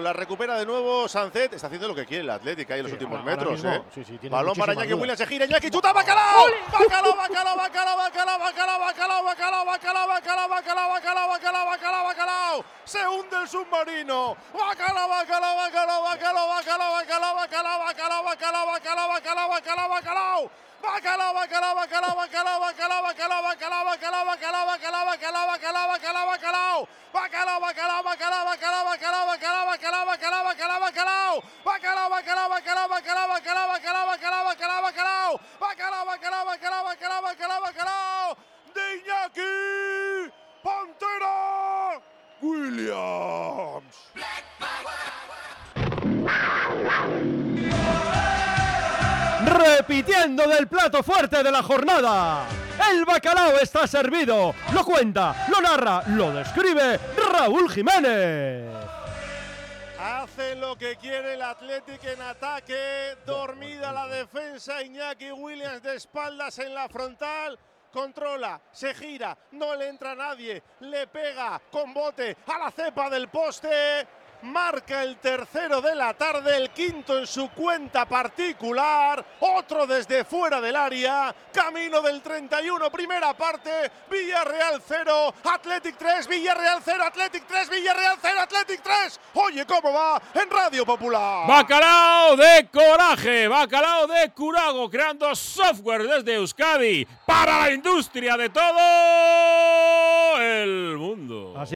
La recupera de nuevo Sancet. Está haciendo lo que quiere el Atlético ahí en los últimos ahora metros. mismo, ¿eh? sí, sí, tiene Balón para Iñaki. Williams. Se gira. Iñaki chuta. ¡Bacalao! ¡Bacalao, bacalao, bacalao, bacalao, bacalao, bacalao, bacalao, bacalao, bacalao, bacalao, bacalao, bacalao, bacalao, bacalao! Se hunde el submarino. ¡Bacalao, bacalao, bacalao, bacalao, bacalao, bacalao, bacalao, bacalao, bacalao, bacalao, bacalao, bacalao, bacalao! Bacalao, bacalao, bacalao, bacalao, bacalao, bacalao, bacalao, bacalao, bacalao, bacalao, bacalao, bacalao, bacalao, bacalao. Bacalao, bacalao, bacalao, bacalao, bacalao, bacalao, bacalao, bacalao, bacalao, bacalao. Bacalao, bacalao, bacalao, bacalao, bacalao, bacalao, bacalao, bacalao, bacalao. Bacalao, bacalao, bacalao, bacalao, bacalao, bacalao. De Iñaki Pantera Williams. Repitiendo del plato fuerte de la jornada. El bacalao está servido. Lo cuenta, lo narra, lo describe Raúl Jiménez. Hace lo que quiere el Athletic en ataque. Dormida la defensa. Iñaki Williams de espaldas en la frontal. Controla, se gira, no le entra nadie. Le pega con bote a la cepa del poste. Marca el tercero de la tarde, el quinto en su cuenta particular. Otro desde fuera del área. Camino del 31, primera parte. Villarreal 0, Athletic 3, Villarreal 0, Athletic 3, Villarreal 0, Athletic 3. Oye, ¿cómo va en Radio Popular? Bacalao de coraje, bacalao de curago, creando software desde Euskadi para la industria de todo el mundo. Así